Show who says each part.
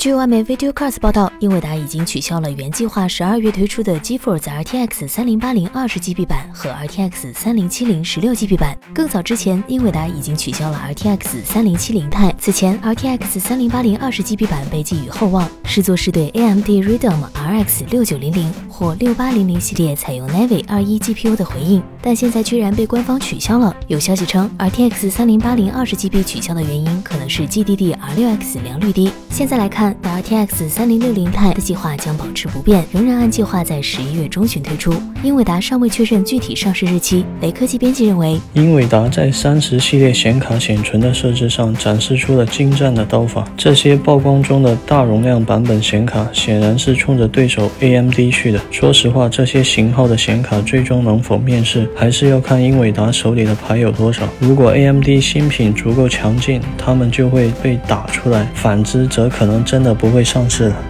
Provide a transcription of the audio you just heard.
Speaker 1: 据外媒 Video Cars 报道，英伟达已经取消了原计划十二月推出的 GeForce RTX 3080 20GB 版和 RTX 3070 16GB 版。更早之前，英伟达已经取消了 RTX 3070 Ti。此前，RTX 3080 20GB 版被寄予厚望，视作是对 AMD Radeon RX 6900或6800系列采用 Navi 21 GPU 的回应，但现在居然被官方取消了。有消息称，RTX 3080 20GB 取消的原因可能是 GDDR6X 良率低。现在来看。RTX 三零六零 Ti 的计划将保持不变，仍然按计划在十一月中旬推出。英伟达尚未确认具体上市日期。雷科技编辑认为，
Speaker 2: 英伟达在三十系列显卡显存的设置上展示出了精湛的刀法。这些曝光中的大容量版本显卡显然是冲着对手 AMD 去的。说实话，这些型号的显卡最终能否面世，还是要看英伟达手里的牌有多少。如果 AMD 新品足够强劲，他们就会被打出来；反之，则可能真。真的不会上市了。